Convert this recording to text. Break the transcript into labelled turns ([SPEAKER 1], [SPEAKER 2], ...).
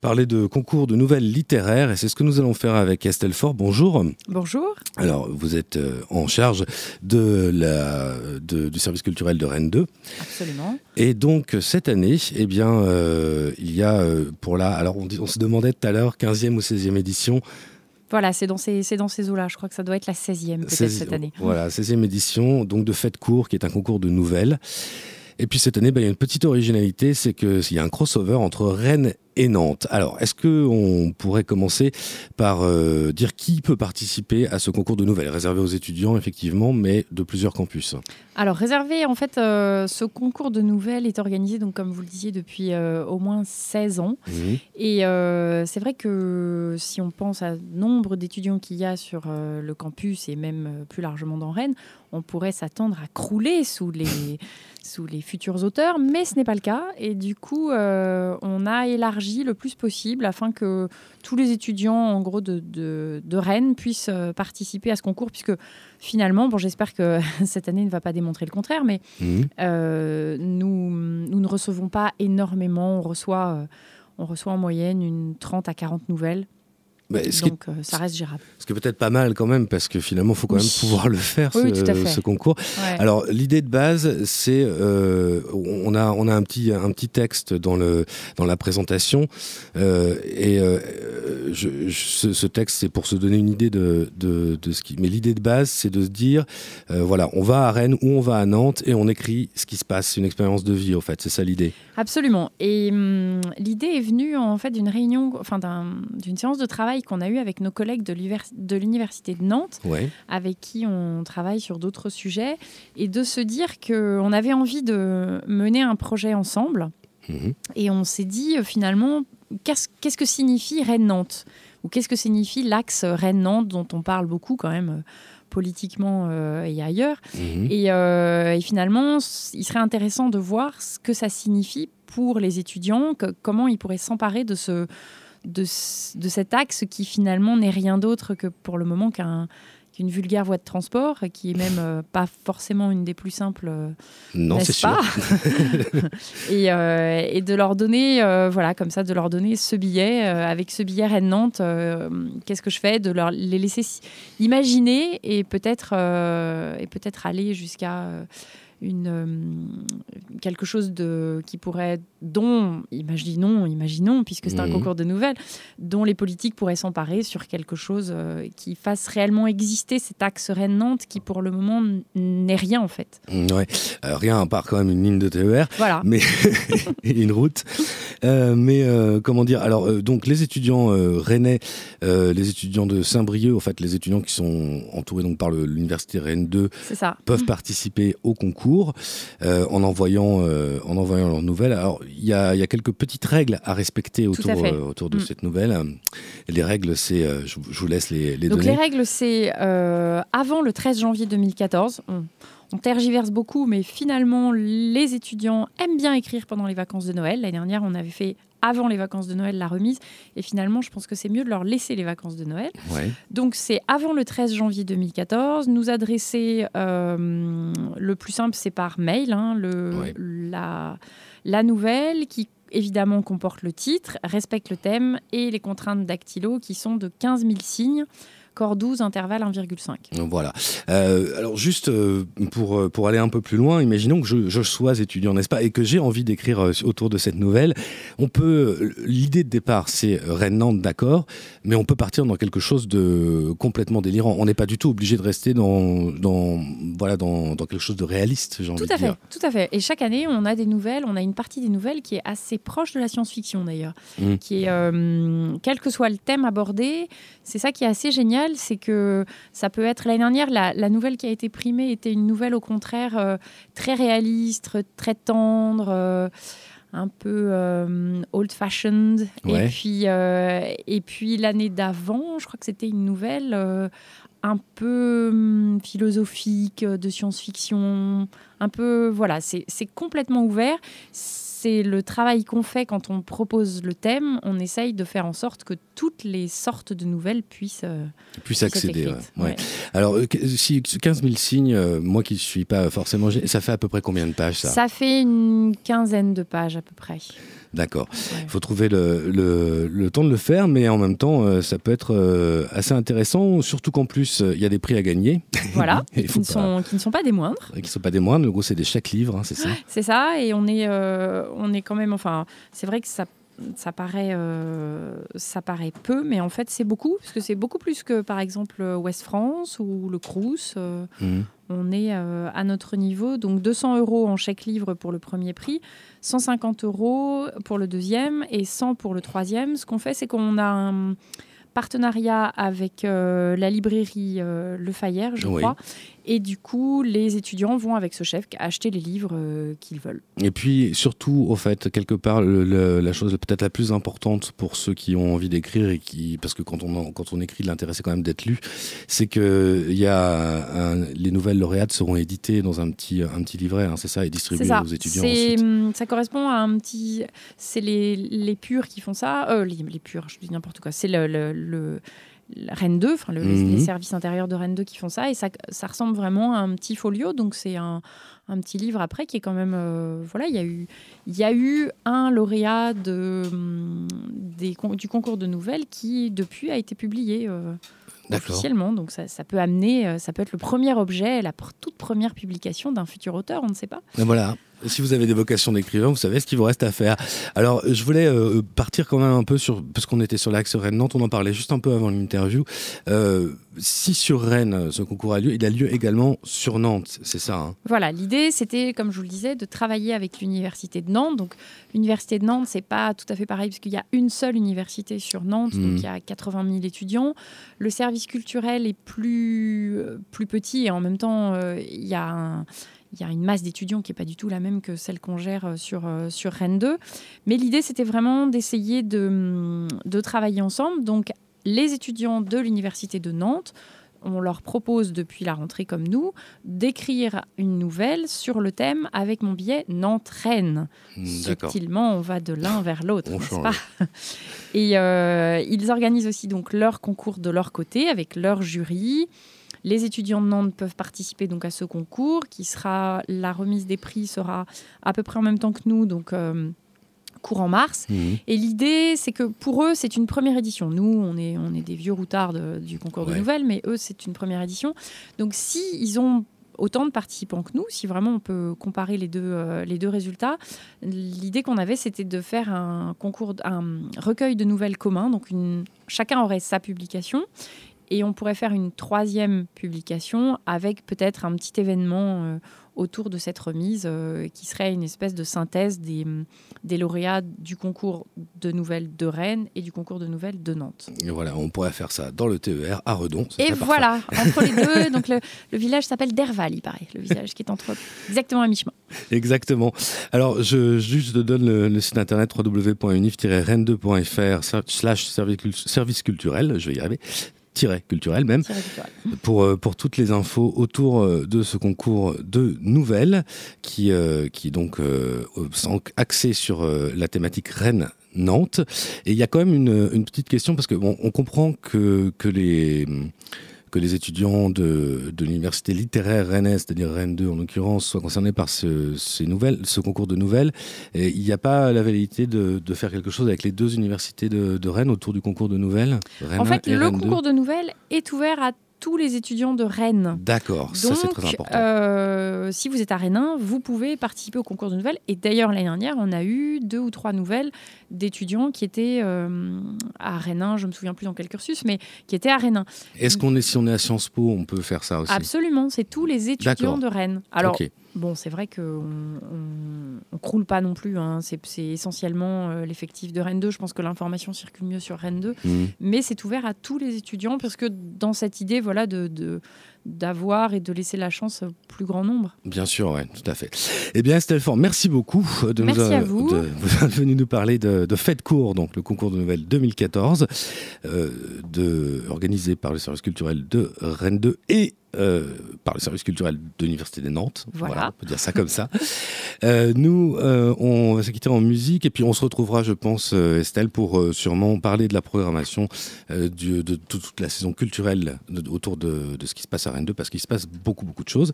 [SPEAKER 1] Parler de concours de nouvelles littéraires et c'est ce que nous allons faire avec Estelle Fort. Bonjour.
[SPEAKER 2] Bonjour.
[SPEAKER 1] Alors, vous êtes euh, en charge de la, du service culturel de Rennes 2.
[SPEAKER 2] Absolument.
[SPEAKER 1] Et donc, cette année, eh bien, euh, il y a euh, pour la. Alors, on, on se demandait tout à l'heure, 15e ou 16e édition.
[SPEAKER 2] Voilà, c'est dans ces, dans ces eaux-là. Je crois que ça doit être la 16e peut-être cette année.
[SPEAKER 1] Voilà, 16e édition, donc de Fête Court, qui est un concours de nouvelles. Et puis cette année, ben, il y a une petite originalité, c'est qu'il y a un crossover entre Rennes et Nantes. Alors, est-ce qu'on pourrait commencer par euh, dire qui peut participer à ce concours de nouvelles, réservé aux étudiants effectivement, mais de plusieurs campus
[SPEAKER 2] Alors, réservé, en fait, euh, ce concours de nouvelles est organisé, donc comme vous le disiez, depuis euh, au moins 16 ans. Mmh. Et c'est vrai que si on pense à nombre d'étudiants qu'il y a sur le campus et même plus largement dans Rennes, on pourrait s'attendre à crouler sous les, sous les futurs auteurs, mais ce n'est pas le cas. Et du coup, on a élargi le plus possible afin que tous les étudiants en gros de, de, Rennes puissent euh, participer à ce concours puisque finalement, bon, j'espère que cette année ne va pas démontrer le contraire, mais mmh. euh, nous, nous ne recevons pas énormément. On reçoit, euh, on reçoit en moyenne une 30 à 40 nouvelles donc euh, ça reste gérable.
[SPEAKER 1] Ce qui est peut-être pas mal quand même, parce que finalement, il faut quand même pouvoir le faire, ce, concours. Alors l'idée de base, c'est, euh, on, a, on a un petit, un petit texte dans, le, dans la présentation, euh, et ce, texte, c'est pour se donner une idée de, de, de ce qui... Mais l'idée de base, c'est de se dire, voilà, on va à Rennes ou on va à Nantes, et on écrit ce qui se passe, c'est une expérience de vie, en fait, c'est ça l'idée.
[SPEAKER 2] Absolument. Et hum, l'idée est venue, en fait, d'une réunion, enfin d'une séance de travail qu'on a eu avec nos collègues de l'Université de Nantes, avec qui on travaille sur d'autres sujets, et de se dire qu'on avait envie de mener un projet ensemble. Mhm. Et on s'est dit euh, finalement, qu'est-ce que signifie Rennes-Nantes Ou qu'est-ce que signifie l'axe Rennes-Nantes dont on parle beaucoup quand même euh, politiquement euh, et ailleurs. Mhm. Et, finalement, il serait intéressant de voir ce que ça signifie pour les étudiants, comment ils pourraient s'emparer de ce, de, cet axe qui finalement n'est rien d'autre que pour le moment qu'une vulgaire voie de transport, qui est même euh, pas forcément une des plus simples. Euh,
[SPEAKER 1] non, c'est sûr.
[SPEAKER 2] Euh, et, de leur donner, voilà, comme ça, de leur donner ce billet. avec ce billet Rennes-Nantes, qu'est-ce que je fais? De leur, les laisser imaginer et peut-être et peut-être aller jusqu'à une, euh, quelque chose de, qui pourrait, dont, imaginons, imaginons, puisque c'est un mhm. concours de nouvelles, dont les politiques pourraient s'emparer sur quelque chose euh, qui fasse réellement exister cet axe Rennes-Nantes qui, pour le moment, n'est rien en fait.
[SPEAKER 1] Mm, ouais, euh, rien à part quand même une ligne de TER,
[SPEAKER 2] voilà.
[SPEAKER 1] mais une route. mais comment dire Alors, donc les étudiants rennais, les étudiants de Saint-Brieuc, en fait, les étudiants qui sont entourés donc par l'université Rennes 2, peuvent participer au concours euh, en, envoyant, euh, en envoyant leurs nouvelles. Alors, il y a, y a, quelques petites règles à respecter autour, euh, autour de mm. cette nouvelle. Les règles, c'est, je, vous laisse les, les
[SPEAKER 2] Donc, les règles, c'est avant le 13 janvier 2014. On, on tergiverse beaucoup, mais finalement, les étudiants aiment bien écrire pendant les vacances de Noël. L'année dernière, on avait fait avant les vacances de Noël la remise. Et finalement, je pense que c'est mieux de leur laisser les vacances de Noël. Donc, c'est avant le 13 janvier 2014. Nous adresser, euh, le plus simple, c'est par mail, hein, le, la, la nouvelle qui évidemment comporte le titre, respecte le thème et les contraintes dactylo qui sont de 15 000 signes corps 12, intervalle 1,5.
[SPEAKER 1] Voilà. Euh, alors juste euh, pour, euh, pour aller un peu plus loin, imaginons que je, je sois étudiant, n'est-ce pas, et que j'ai envie d'écrire autour de cette nouvelle. On peut, l'idée de départ, c'est Rennes-Nantes, d'accord, mais on peut partir dans quelque chose de complètement délirant. On n'est pas du tout obligé de rester dans, dans, voilà, dans, dans quelque chose de réaliste, j'ai envie
[SPEAKER 2] tout à
[SPEAKER 1] de
[SPEAKER 2] fait, Tout à fait. Et chaque année, on a des nouvelles, on a une partie des nouvelles qui est assez proche de la science-fiction d'ailleurs, mmh. qui est, quel que soit le thème abordé, c'est ça qui est assez génial c'est que ça peut être l'année dernière, la, nouvelle qui a été primée était une nouvelle au contraire euh, très réaliste, très tendre. Euh, un peu euh, old-fashioned. Et puis, et puis l'année d'avant, je crois que c'était une nouvelle un peu hum, philosophique, de science-fiction, un peu, voilà, c'est complètement ouvert c'est le travail qu'on fait quand on propose le thème. On essaye de faire en sorte que toutes les sortes de nouvelles puissent, euh,
[SPEAKER 1] puissent accéder. Alors, euh, si 15 000 signes, euh, moi qui ne suis pas forcément. Ça fait à peu près combien de pages ça?
[SPEAKER 2] Ça fait une quinzaine de pages à peu près.
[SPEAKER 1] D'accord. Il faut trouver le, le, temps de le faire, mais en même temps, euh, ça peut être assez intéressant, surtout qu'en plus, il y a des prix à gagner.
[SPEAKER 2] Voilà, qui, ne sont, qui ne sont pas des moindres.
[SPEAKER 1] Qui ne sont pas des moindres, le gros, c'est des chèques livres, hein, c'est ça?
[SPEAKER 2] C'est ça, et on est, on est quand même, enfin, c'est vrai que ça ça paraît, ça paraît peu, mais en fait c'est beaucoup, parce que c'est beaucoup plus que par exemple West France ou le Crous. Mmh. On est à notre niveau, donc 200 euros en chèque livre pour le premier prix, 150 euros pour le deuxième et 100 pour le troisième. Ce qu'on fait, c'est qu'on a un partenariat avec euh, la librairie euh, Le Fayère, je crois. Et du coup, les étudiants vont avec ce chef acheter les livres euh, qu'ils veulent.
[SPEAKER 1] Et puis, surtout, au fait, quelque part, la chose peut-être la plus importante pour ceux qui ont envie d'écrire et qui, parce que quand on, quand on écrit, l'intérêt c'est quand même d'être lu, c'est que il y a les nouvelles lauréates seront éditées dans un petit, un petit livret, hein, c'est ça, et distribuées aux étudiants ensuite.
[SPEAKER 2] Hum, ça correspond à un petit. C'est les, les purs qui font ça. Les, les purs, je dis n'importe quoi. C'est le, le Rennes 2, enfin le, les mhm. services intérieurs de Rennes 2 qui font ça, et ça, ça ressemble vraiment à un petit folio, donc c'est un, un, petit livre après qui est quand même... Euh, voilà, il y, a eu, y a eu un lauréat de, des, du concours de nouvelles qui, depuis, a été publié. Euh, officiellement. Donc ça, ça, peut amener, euh, ça peut être le premier objet, la toute première publication d'un futur auteur, on ne sait pas.
[SPEAKER 1] Et voilà. Si vous avez des vocations d'écrivain, vous savez ce qu'il vous reste à faire. Alors, je voulais euh, partir quand même un peu sur, parce qu'on était sur l'axe Rennes-Nantes, on en parlait juste un peu avant l'interview. Euh, si sur Rennes, ce concours a lieu, il a lieu également sur Nantes, c'est ça hein?
[SPEAKER 2] Voilà, l'idée, c'était, comme je vous le disais, de travailler avec l'Université de Nantes. Donc, l'Université de Nantes, c'est pas tout à fait pareil, parce qu'il y a une seule université sur Nantes, donc mmh. il y a 80 000 étudiants. Le service culturel est plus, euh, plus petit et en même temps, il y a un il y a une masse d'étudiants qui n'est pas du tout la même que celle qu'on gère euh, sur, euh, sur Rennes 2. Mais l'idée, c'était vraiment d'essayer de, hum, de travailler ensemble. Donc, les étudiants de l'Université de Nantes, on leur propose depuis la rentrée comme nous d'écrire une nouvelle sur le thème avec mon billet Nantes-Rennes. Hmm, Subtilement, on va de l'un vers l'autre, n'est-ce pas? Et euh, ils organisent aussi donc leur concours de leur côté avec leur jury. Les étudiants de Nantes peuvent participer donc à ce concours qui sera la remise des prix sera à peu près en même temps que nous donc euh, courant mars. Mhm. Et l'idée, c'est que pour eux, c'est une première édition. Nous, on est, on est des vieux routards du concours de nouvelles, mais eux, c'est une première édition. Donc, si ils ont autant de participants que nous, si vraiment on peut comparer les deux, euh, les deux résultats. L'idée qu'on avait, c'était de faire un concours, un recueil de nouvelles commun. Donc une, chacun aurait sa publication et on pourrait faire une troisième publication avec peut-être un petit événement euh, autour de cette remise euh, qui serait une espèce de synthèse des, des, lauréats du concours de nouvelles de Rennes et du concours de nouvelles de Nantes.
[SPEAKER 1] Et voilà, on pourrait faire ça dans le TER à Redon.
[SPEAKER 2] Et voilà, entre les deux, donc le, le village s'appelle Derval, il paraît, le village qui est entre exactement à mi-chemin.
[SPEAKER 1] Exactement. Alors, je juste donne le, site internet www.unif-rennes2.fr slash service culturel, je vais y arriver, culturel même, pour, euh, pour toutes les infos autour euh, de ce concours de nouvelles qui, euh, qui donc axé sur la thématique Rennes Nantes. Et il y a quand même une, une petite question parce que bon, on comprend que, que les que les étudiants de, de l'université littéraire rennaise, c'est-à-dire Rennes 2 en l'occurrence, soient concernés par ce, ces nouvelles, ce concours de nouvelles. Et il n'y a pas la validité de, de, faire quelque chose avec les deux universités de, de Rennes autour du concours de nouvelles
[SPEAKER 2] En fait, le concours de nouvelles est ouvert à tous les étudiants de Rennes.
[SPEAKER 1] D'accord, ça c'est très important.
[SPEAKER 2] Euh, si vous êtes à Rennes, vous pouvez participer au concours de nouvelles. Et d'ailleurs, l'année dernière, on a eu deux ou trois nouvelles d'étudiants qui étaient euh, à Rennes. Je me souviens plus dans quel cursus, mais qui étaient à Rennes.
[SPEAKER 1] Est-ce qu'on est, si on est à Sciences Po, on peut faire ça aussi?
[SPEAKER 2] Absolument, c'est tous les étudiants de Rennes. Alors, Bon, c'est vrai qu'on ne croule pas non plus. Hein. C'est essentiellement euh, l'effectif de Rennes 2. Je pense que l'information circule mieux sur Rennes 2. Mmh. Mais c'est ouvert à tous les étudiants parce que dans cette idée voilà, de, d'avoir et de laisser la chance au plus grand nombre.
[SPEAKER 1] Bien sûr, oui, tout à fait. Eh bien, Estelle Fort, merci beaucoup
[SPEAKER 2] de merci nous, à vous.
[SPEAKER 1] De, venu nous parler de, de Fête Court, donc le concours de nouvelles 2014, euh, de, organisé par le service culturel de Rennes 2 et euh, par le service culturel de l'Université des Nantes. Voilà. on peut dire ça comme ça. Euh, nous, euh, on va se quitter en musique et puis on se retrouvera, je pense, Estelle, pour sûrement parler de la programmation de, toute la saison culturelle autour de, de ce qui se passe à Rennes 2 parce qu'il se passe beaucoup, beaucoup de choses.